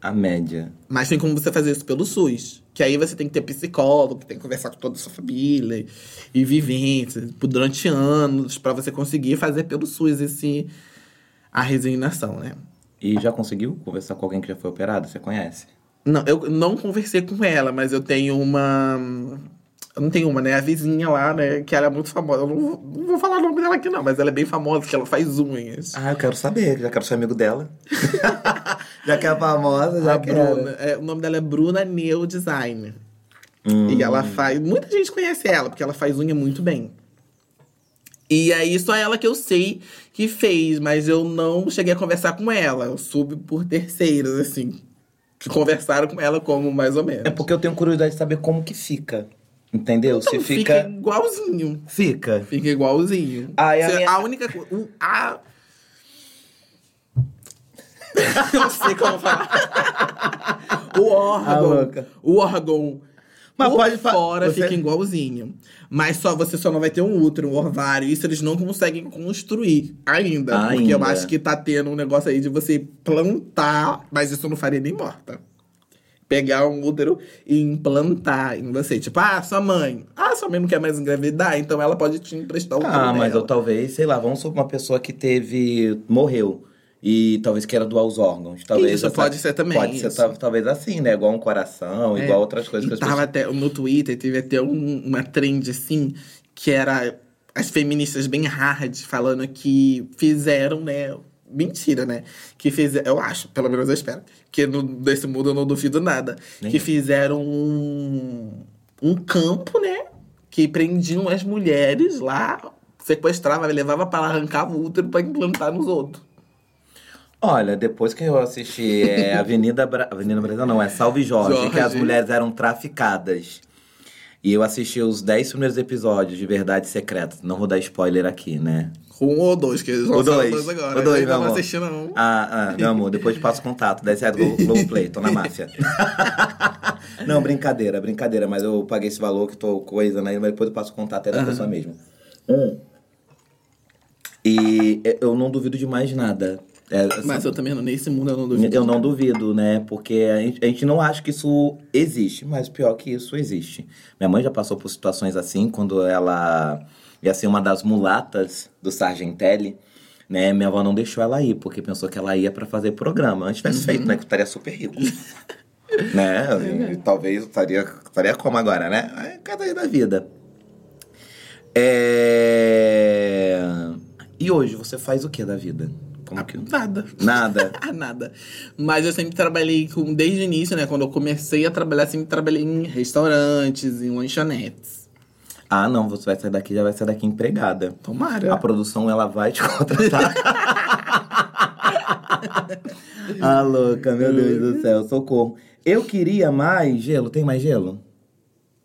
A média. Mas tem como você fazer isso pelo SUS. Que aí você tem que ter psicólogo, tem que conversar com toda a sua família e vivências por- durante anos pra você conseguir fazer pelo SUS esse a resignação, né? E já conseguiu conversar com alguém que já foi operado? Você conhece? Não, eu não conversei com ela, mas eu tenho uma. Não tenho uma, né? A vizinha lá, né? Que ela é muito famosa. Eu não, vou- não vou falar o nome dela aqui, não, mas ela é bem famosa, que ela faz unhas. Ah, eu quero saber, já quero ser amigo dela. *laughs* já que é famosa, já a quero. Bruna, é, o nome dela é Bruna Neo Design. Hum. E ela faz. Muita gente conhece ela, porque ela faz unha muito bem. E aí, só ela que eu sei que fez, mas eu não cheguei a conversar com ela. Eu soube por terceiros, assim. Que conversaram com ela como mais ou menos. É porque eu tenho curiosidade de saber como que fica. Entendeu? Então, Se fica... fica. igualzinho. Fica. Fica igualzinho. A minha- a única coisa. o- A... *laughs* não sei como falar. *laughs* o órgão. louca. o órgão. Mas por pode fora você- fica igualzinho. Mas só você só não vai ter um útero, um ovário. Isso eles não conseguem construir ainda. Porque eu Ainda. acho que tá tendo um negócio aí de você plantar. Mas isso não faria nem morta. Pegar um útero e implantar em você. Tipo, ah, sua mãe. Ah, sua mãe não quer mais engravidar, então ela pode te emprestar o útero Ah, mas dela. eu talvez, sei lá, vamos supor uma pessoa que teve. morreu. E talvez queira doar os órgãos. Talvez Isso, pode ser também, Pode ser isso. tal- talvez assim, né? Igual um coração, É. igual outras coisas que E as tava pessoas. até no Twitter, teve até um- uma trend assim, que era as feministas bem hard falando que fizeram, né? Mentira, né? Que fizeram, eu acho, pelo menos eu espero, que no, desse mundo eu não duvido nada. Nem que eu. fizeram um, um campo, né? Que prendiam as mulheres lá, sequestrava, levava para lá, arrancava o útero pra implantar nos outros. Olha, depois que eu assisti é, *laughs* Avenida, Bra... Avenida Brasil, não, é Salve Jorge, Jorge. que as mulheres eram traficadas. E eu assisti os 10 primeiros episódios de Verdade Secreta. Não vou dar spoiler aqui, né? Um ou dois, que eles O lançaram dois. dois agora. O dois, Eu meu não amor. assistir, não. Ah, ah, meu amor, depois te passo contato. 10 reais do Globoplay, tô na máfia. *laughs* não, brincadeira, brincadeira. Mas eu paguei esse valor que tô coisa, né? Mas depois eu passo contato é da pessoa mesmo. Hum. E eu não duvido de mais nada. É, Mas eu também nesse mundo eu não duvido. eu não duvido, né? Porque a gente, a gente não acha que isso existe, mas pior que isso existe. Minha mãe já passou por situações assim, quando ela ia ser uma das mulatas do Sargentelli, né? Minha avó não deixou ela ir, porque pensou que ela ia pra fazer programa. Antes tivesse feito, né? Que eu estaria super rico. *laughs* né? Assim, talvez estaria, estaria como agora, né? É Cada dia da vida. É... E hoje, você faz o que da vida? Como que... Nada. Nada. *laughs* Ah, nada. Mas eu sempre trabalhei com, desde o início, né? Quando eu comecei a trabalhar, sempre trabalhei em restaurantes, em lanchonetes. Ah, não, você vai sair daqui, já vai sair daqui empregada. Tomara. A produção, ela vai te *laughs* contratar. *laughs* ah, louca, meu Deus do céu, socorro. Eu queria mais gelo. Tem mais gelo?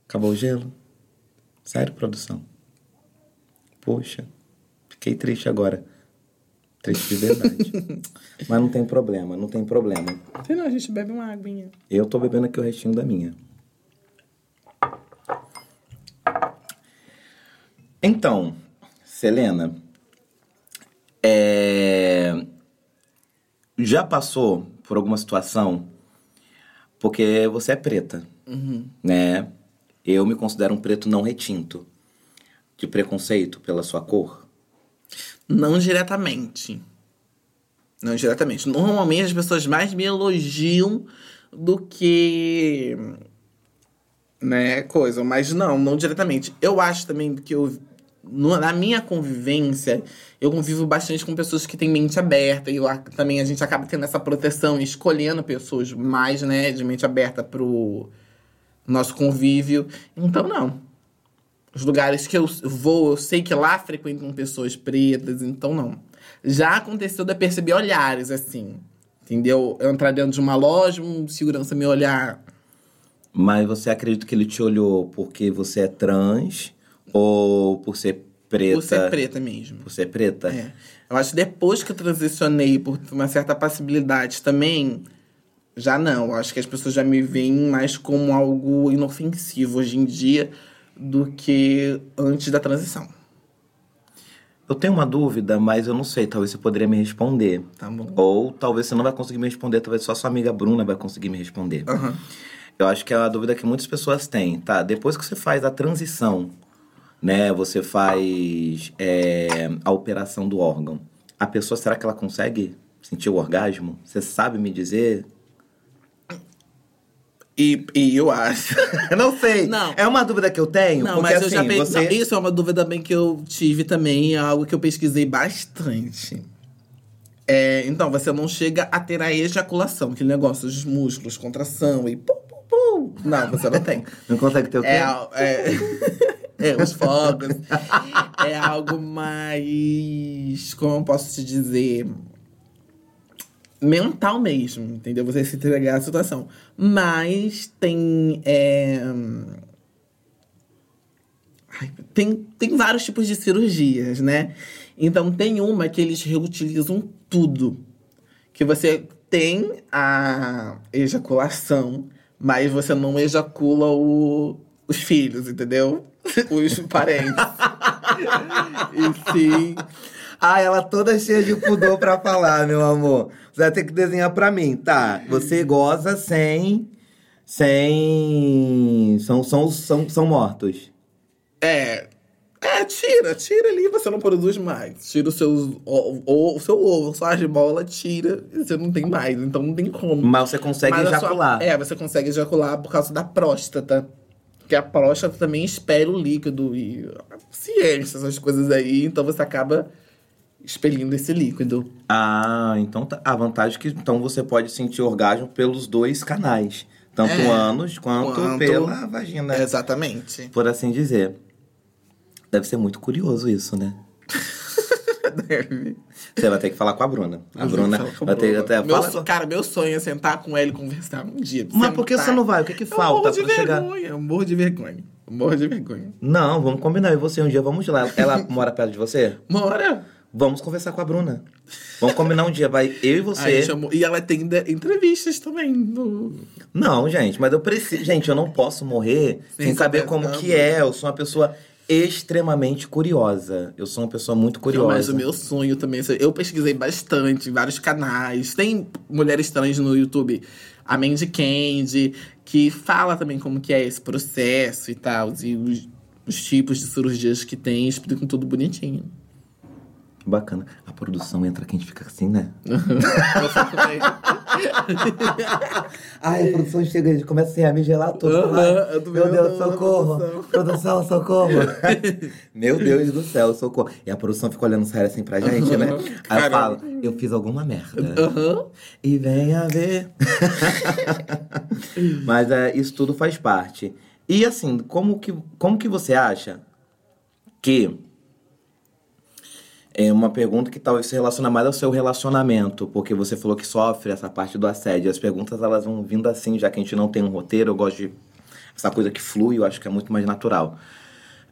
Acabou o gelo? Sério, produção? Poxa, fiquei triste agora. Triste de verdade. *laughs* Mas não tem problema, não tem problema. Não, a gente bebe uma aguinha. Eu tô bebendo aqui o restinho da minha. Então, Selena, É, Já passou por alguma situação, porque você é preta, né? Eu me considero um preto não retinto, de preconceito pela sua cor. Não diretamente. Não diretamente. Normalmente as pessoas mais me elogiam do que. Né, coisa. Mas não, não diretamente. Eu acho também que eu. Na minha convivência, eu convivo bastante com pessoas que têm mente aberta. E ac- também a gente acaba tendo essa proteção escolhendo pessoas mais, né, de mente aberta pro nosso convívio. Então, não. Os lugares que eu vou, eu sei que lá frequentam pessoas pretas, então não. Já aconteceu de perceber olhares, assim. Entendeu? Eu entrar dentro de uma loja, um segurança me olhar. Mas você acredita que ele te olhou porque você é trans ou por ser preta? Por ser preta mesmo. Por ser preta? É. Eu acho que depois que eu transicionei por uma certa passibilidade também, já não. Eu acho que as pessoas já me veem mais como algo inofensivo hoje em dia do que antes da transição. Eu tenho uma dúvida, mas eu não sei. Talvez você poderia me responder. Tá bom? Ou talvez você não vai conseguir me responder. Talvez só sua amiga Bruna vai conseguir me responder. Aham. Eu acho que é uma dúvida que muitas pessoas têm, tá? Depois que você faz a transição, né? Você faz é, a operação do órgão. A pessoa, será que ela consegue sentir o orgasmo? Você sabe me dizer? E, e eu acho. Eu *laughs* não sei. Não. É uma dúvida que eu tenho, Não, porque mas assim, eu já pe... você... Não, isso é uma dúvida também que eu tive também, é algo que eu pesquisei bastante. É, então, você não chega a ter a ejaculação, aquele negócio dos músculos, contração e pum, pum, pum. Não, você não tem. Não consegue ter o quê? É, é, *laughs* *laughs* é, os fogos. é algo mais. Como eu posso te dizer? Mental mesmo, entendeu? Você se entregar à situação. Mas tem. é, tem, tem vários tipos de cirurgias, né? Então tem uma que eles reutilizam tudo. Que você tem a ejaculação, mas você não ejacula o, os filhos, entendeu? *laughs* Os parentes. e sim. Ah, ela toda cheia de pudor pra falar, meu amor. Você vai ter que desenhar pra mim, tá? Você goza sem. Sem. São, são, são, são mortos. É. É, tira, tira ali, você não produz mais. Tira os seus. O, o, o seu ovo, sua de bola, tira e você não tem mais. Então não tem como. Mas você consegue Mas a sua- ejacular. é, você consegue ejacular por causa da próstata. Porque a próstata também espelha o líquido e ciência, essas coisas aí. Então você acaba expelindo esse líquido. Ah, então tá. A vantagem é que então você pode sentir orgasmo pelos dois canais. Tanto É. ânus quanto, Quanto- pela vagina. Exatamente. Por assim dizer. Deve ser muito curioso isso, né? Deve. Você vai ter que falar com a Bruna. A Bruna Fala com a vai ter que Bruna. até. Meu Fala Cara, meu sonho é sentar com ela e conversar um dia. Mas por que você não vai? O que, que Eu falta pra chegar? eu morro de vergonha. Eu morro de vergonha. Não, vamos combinar. E você um dia vamos lá. Ela *laughs* mora perto de você? Mora. Vamos conversar com a Bruna. Vamos combinar um dia. Vai eu e você. Chamou- E ela tem entrevistas também. No... Não, gente, mas eu preciso. Gente, eu não posso morrer sem, Sem saber saber como que é. Eu sou uma pessoa extremamente curiosa. Eu sou uma pessoa muito curiosa. Mas o meu sonho também. Eu pesquisei bastante, em vários canais. Tem mulheres trans no YouTube, a Mandy Candy, que fala também como que é esse processo e tal. E os, os tipos de cirurgias que tem, explicam tudo bonitinho. Bacana. A produção entra aqui, a gente fica assim, né? *laughs* *laughs* Eu fico *laughs* Ai, a produção chega, a gente começa assim, a me gelar todo. Eu tô meu Deus, a socorro. produção. Socorro. *laughs* meu Deus do céu, socorro. E a produção fica olhando sério assim pra gente, né? Aí eu falo, eu fiz alguma merda. Aham. E venha ver. *laughs* Mas é, isso tudo faz parte. E assim, como que, como que você acha que. É uma pergunta que talvez se relaciona mais ao seu relacionamento, porque você falou que sofre essa parte do assédio. As perguntas elas vão vindo assim, já que a gente não tem um roteiro, eu gosto de essa coisa que flui, eu acho que é muito mais natural.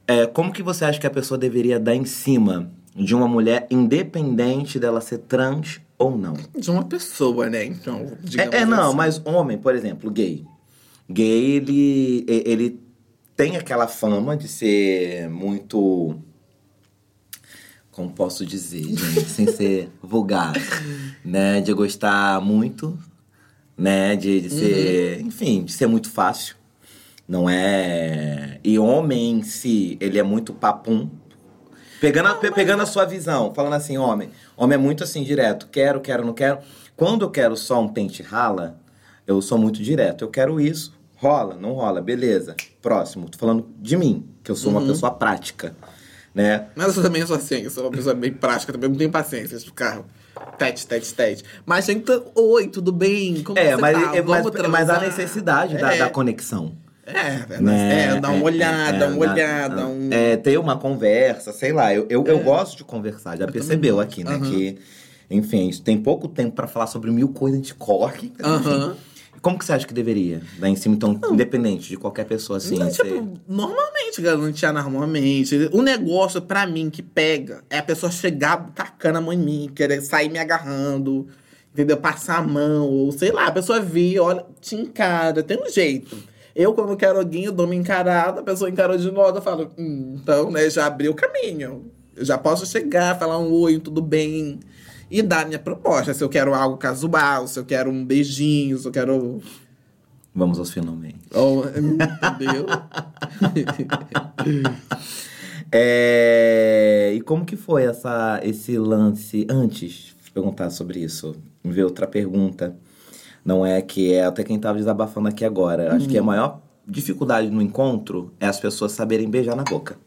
É, como que você acha que a pessoa deveria dar em cima de uma mulher, independente dela ser trans ou não? De uma pessoa, né? Então, É, é, não, assim. mas homem, por exemplo, gay. Gay, ele, ele tem aquela fama de ser muito. Como posso dizer, gente, sem ser vulgar, né? De gostar muito, né? De, de ser, enfim, de ser muito fácil. Não é. E homem em si, ele é muito papum. Pegando, a, pe- pegando a sua visão, falando assim, homem. Homem é muito assim, direto. Quero, quero, não quero. Quando eu quero só um pente rala, eu sou muito direto. Eu quero isso, rola, não rola, beleza. Próximo. Tô falando de mim, que eu sou uma pessoa prática, né? Mas eu também sou assim, eu sou uma pessoa bem prática, também não tenho paciência de ficar tete, tete, tete. Mas tem que oi, tudo bem? Como É, você mas, tá? é, mas, mas transar?" necessidade da, É. da conexão. É, é, né? é, dar uma olhada, é, uma dá- olhada, um... É, ter uma conversa, sei lá. Eu, eu, eu gosto de conversar, já percebeu aqui, né? Aham. Que, enfim, isso tem pouco tempo pra falar sobre mil coisas, a gente corre. Aham. Enfim. Como que você acha que deveria? Dar em cima, então, independente de qualquer pessoa assim. Não, ser- tipo, normalmente, garantia normalmente. O negócio, pra mim, que pega é a pessoa chegar tacando a mão em mim, querer sair me agarrando, entendeu? Passar a mão, ou sei lá, a pessoa vir, olha, te encara, tem um jeito. Eu, quando quero alguém, eu dou uma encarada, a pessoa encarou de novo, eu falo, hum, então, né, já abri o caminho. Eu já posso chegar, falar um oi, tudo bem. E dar minha proposta. Se eu quero algo casual, se eu quero um beijinho, se eu quero. Vamos aos finalmente. Oh, entendeu? *laughs* É, E como que foi essa, esse lance antes de perguntar sobre isso? Me veio outra pergunta. Não é que é até quem tava desabafando aqui agora. Acho que a maior dificuldade no encontro é as pessoas saberem beijar na boca.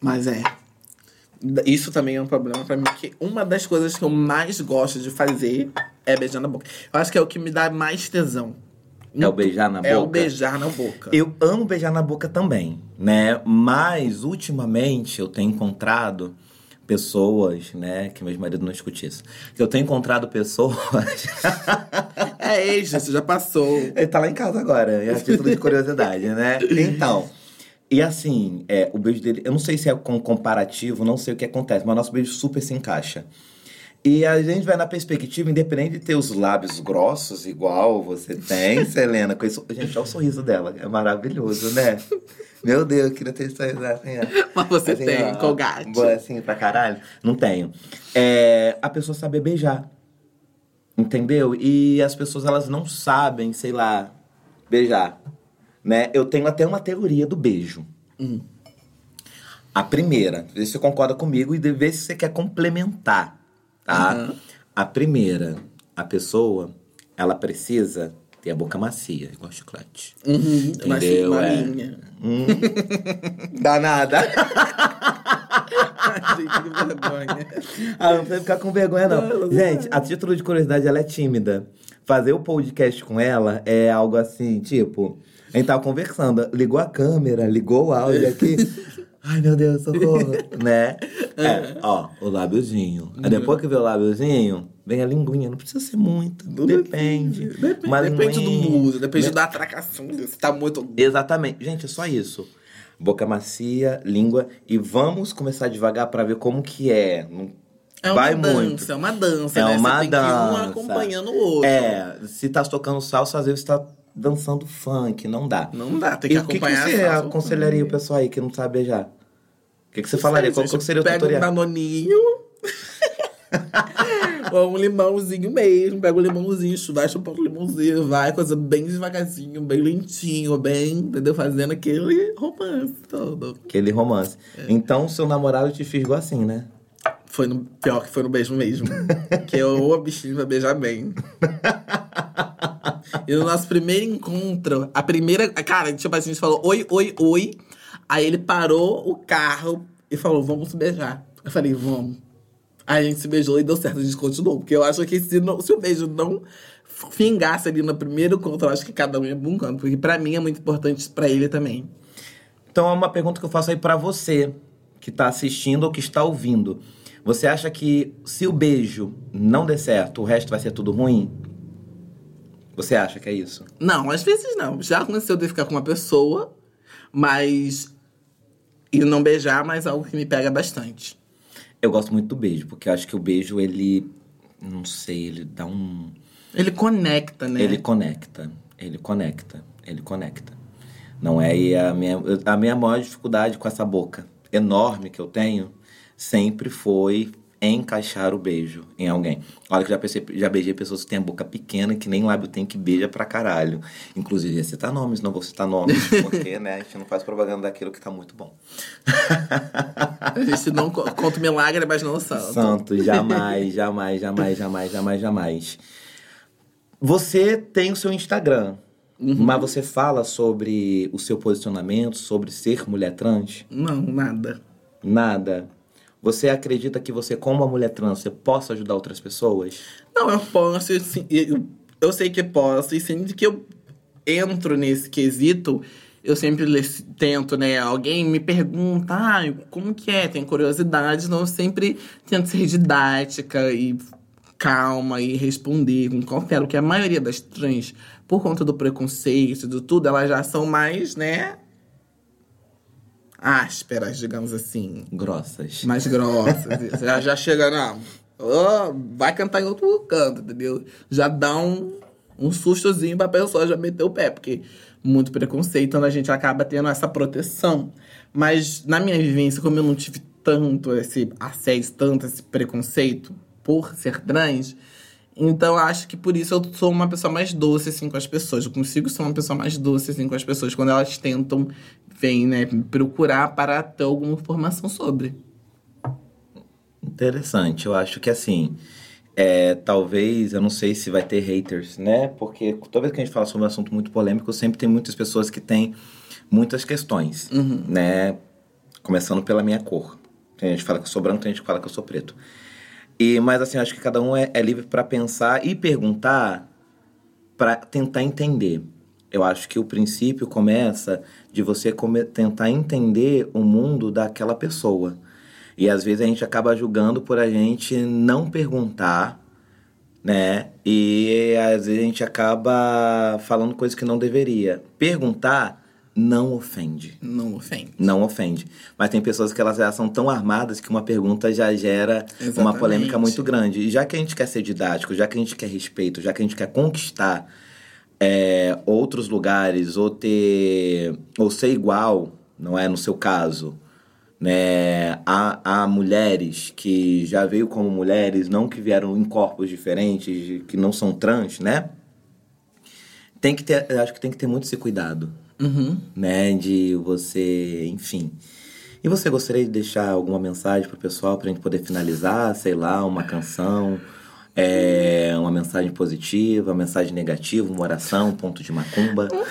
Mas é. Isso também é um problema pra mim, que uma das coisas que eu mais gosto de fazer é beijar na boca. Eu acho que é o que me dá mais tesão. É o beijar na É o boca? beijar na boca. Eu amo beijar na boca também, né? Mas ultimamente eu tenho encontrado pessoas, né? Que meu marido não escute isso. Eu tenho encontrado pessoas. *laughs* É ex, isso já passou. Ele tá lá em casa agora, é título de curiosidade, né? Então. E assim, é, o beijo dele, eu não sei se é com comparativo, não sei o que acontece, mas nosso beijo super se encaixa. E a gente vai na perspectiva, independente de ter os lábios grossos, igual você tem, *laughs* Selena, com isso. Gente, olha o sorriso dela, é maravilhoso, né? Meu Deus, eu queria ter esse sorriso assim, ó. Mas você Assim, tem, ó, Colgate. boa, Assim, pra caralho? Não tenho. É, a pessoa saber beijar. Entendeu? E as pessoas, elas não sabem, sei lá, beijar. Né? Eu tenho até uma teoria do beijo. Hum. A primeira, vê se você concorda comigo e vê se você quer complementar, tá? Aham. A primeira, a pessoa, ela precisa ter a boca macia, igual chiclete. Uhum, Entendeu? uma É. linha. *laughs* Danada. *laughs* Gente, que vergonha. Ah, não precisa ficar com vergonha, não. Gente, a título de curiosidade, ela é tímida. Fazer o podcast com ela é algo assim, tipo... A gente tava conversando, ligou a câmera, ligou o áudio aqui. *laughs* Ai, meu Deus, socorro. *laughs* né? É, ó, o lábiozinho. Aí depois que vê o lábiozinho, vem a linguinha. Não precisa ser muito, depende. Depende, Uma depende do mundo, depende da atracação. Se tá muito. Exatamente. Gente, é só isso. Boca macia, língua. E vamos começar devagar pra ver como que é. Não É uma vai dança, muito. é uma dança, É né? uma Você tem que ir um dança. acompanhando o outro. É, se tá tocando salsa, às vezes tá dançando funk, não dá. Não dá, tem E que o que, que acompanhar. você aconselharia o pessoal aí que não sabe beijar? O que, que você falaria? Qual, seria o pega um tutorial? danoninho. *laughs* Ou um limãozinho mesmo. Pega o limãozinho, vai chupando o limãozinho, vai, coisa bem devagarzinho, bem lentinho, bem, entendeu? Fazendo aquele romance todo. Aquele romance. É. Então, seu namorado te fisgou assim, né? Foi no, pior que foi no beijo mesmo. *laughs* que eu, a bichinha vai beijar bem. *laughs* e no nosso primeiro encontro, a primeira. Cara, tipo assim, a gente falou oi, oi, oi. Aí ele parou o carro e falou: vamos se beijar. Eu falei: vamos. Aí a gente se beijou e deu certo, a gente continuou. Porque eu acho que se, não- se o beijo não fingasse ali no primeiro encontro, eu acho que cada um ia pra canto. Porque pra mim é muito importante, pra ele também. Então, é uma pergunta que eu faço aí pra você, que tá assistindo ou que está ouvindo. Você acha que se o beijo não der certo, o resto vai ser tudo ruim? Você acha que é isso? Não, às vezes não. Já aconteceu de ficar com uma pessoa, mas. e não beijar, mas algo que me pega bastante. Eu gosto muito do beijo, porque eu acho que o beijo, ele. Não sei, ele dá um. Ele conecta, né? Ele conecta. Ele conecta. Ele conecta. Não é? E a minha, a minha maior dificuldade com essa boca enorme que eu tenho sempre foi encaixar o beijo em alguém. Olha que já, pensei, já beijei pessoas que têm a boca pequena, que nem lábio tem, que beija pra caralho. Inclusive, ia citar nomes, não vou citar nomes, *laughs* porque, né, a gente não faz propaganda daquilo que tá muito bom. A gente não co- conta milagre, mas não santo. Santo, jamais, jamais, jamais, jamais, jamais, jamais. Você tem o seu Instagram, mas você fala sobre o seu posicionamento, sobre ser mulher trans? Não, nada. Nada. Você acredita que você, como uma mulher trans, você possa ajudar outras pessoas? Não, eu posso, eu, eu sei que posso, e sempre que eu entro nesse quesito, eu sempre tento, né? Alguém me pergunta, ah, como que é? Tem curiosidade, então eu sempre tento ser didática e calma e responder com cautela, porque a maioria das trans, por conta do preconceito, do tudo, elas já são mais, né? Ásperas, digamos assim Grossas. mais grossas. já, já chega, não. ó, vai cantar em outro canto, entendeu? Já dá um, um sustozinho pra pessoa já meter o pé, porque muito preconceito, então a gente acaba tendo essa proteção. Mas na minha vivência, como eu não tive tanto esse assédio, tanto esse preconceito por ser trans, então eu acho que por isso eu sou uma pessoa mais doce assim com as pessoas. Eu consigo ser uma pessoa mais doce assim com as pessoas quando elas tentam, vêm, né, procurar para ter alguma informação sobre. Interessante. Eu acho que assim, é, talvez, eu não sei se vai ter haters, né? Porque toda vez que a gente fala sobre um assunto muito polêmico, sempre tem muitas pessoas que têm muitas questões, né? Começando pela minha cor. Tem gente que fala que eu sou branco, tem gente que fala que eu sou preto. E, mas assim, acho que cada um é, é livre para pensar e perguntar para tentar entender. Eu acho que o princípio começa de você come- tentar entender o mundo daquela pessoa. E às vezes a gente acaba julgando por a gente não perguntar, né? E às vezes a gente acaba falando coisas que não deveria. Perguntar não ofende. Não ofende. Não ofende. Mas tem pessoas que elas já são tão armadas que uma pergunta já gera uma Exatamente. polêmica muito grande. E já que a gente quer ser didático, já que a gente quer respeito, já que a gente quer conquistar é, outros lugares, ou ter. ou ser igual, não é? No seu caso. Né, há, há mulheres que já veio como mulheres, não que vieram em corpos diferentes, que não são trans, né? Tem que ter, eu acho que tem que ter muito esse cuidado Uhum. né? De você, enfim. E você gostaria de deixar alguma mensagem pro pessoal pra gente poder finalizar, sei lá, uma canção, é, uma mensagem positiva, uma mensagem negativa, uma oração, um ponto de macumba? Não,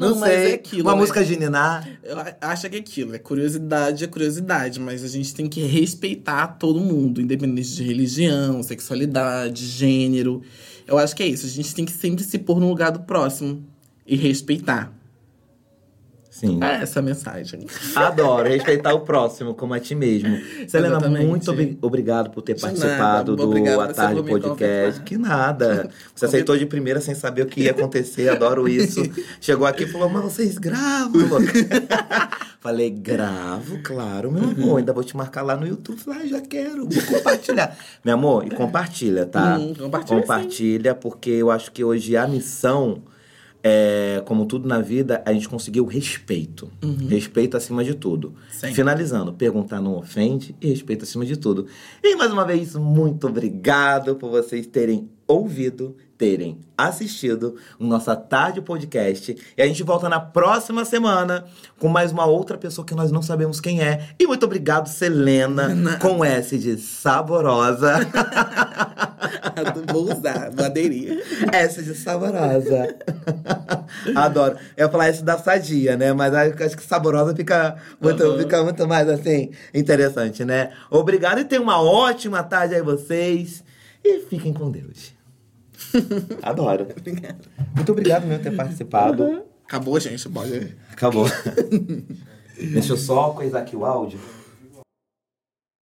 *laughs* Não, mas sei. é aquilo, uma né? música de Niná. Eu acho que é aquilo, é curiosidade, é curiosidade, mas a gente tem que respeitar todo mundo, independente de religião, sexualidade, gênero. Eu acho que é isso, a gente tem que sempre se pôr no lugar do próximo e respeitar. Sim. É essa a mensagem. Adoro, respeitar o próximo como a ti mesmo. *laughs* Selena, Exatamente. muito obri- obrigado por ter De participado nada, do A Tarde Podcast. Que nada. *laughs* Você aceitou de primeira sem saber o que ia acontecer, adoro isso. *laughs* Chegou aqui e falou, mas vocês gravam? Falei, gravo, claro, meu amor. Ainda vou te marcar lá no YouTube. Falei, ah, já quero, vou compartilhar. meu amor, e compartilha, tá? Hum, compartilha Compartilha, porque eu acho que hoje a missão é, como tudo na vida, a gente conseguiu respeito. Respeito acima de tudo. Finalizando, perguntar não ofende e respeito acima de tudo. E mais uma vez, muito obrigado por vocês terem ouvido, terem assistido o nosso Tarde Podcast. E a gente volta na próxima semana com mais uma outra pessoa que nós não sabemos quem é. E muito obrigado, Selena, com S de saborosa. *laughs* Vou usar, vou aderir. S de saborosa. Adoro. Eu ia falar S da sadia, né? Mas acho acho que saborosa fica muito, Uhum. fica muito mais assim, interessante, né? Obrigado e tenham uma ótima tarde aí vocês. E fiquem com Deus. *laughs* Adoro. Muito obrigado mesmo por ter participado. Acabou, gente, pode. Acabou. *laughs* Deixa eu só coisar aqui o áudio.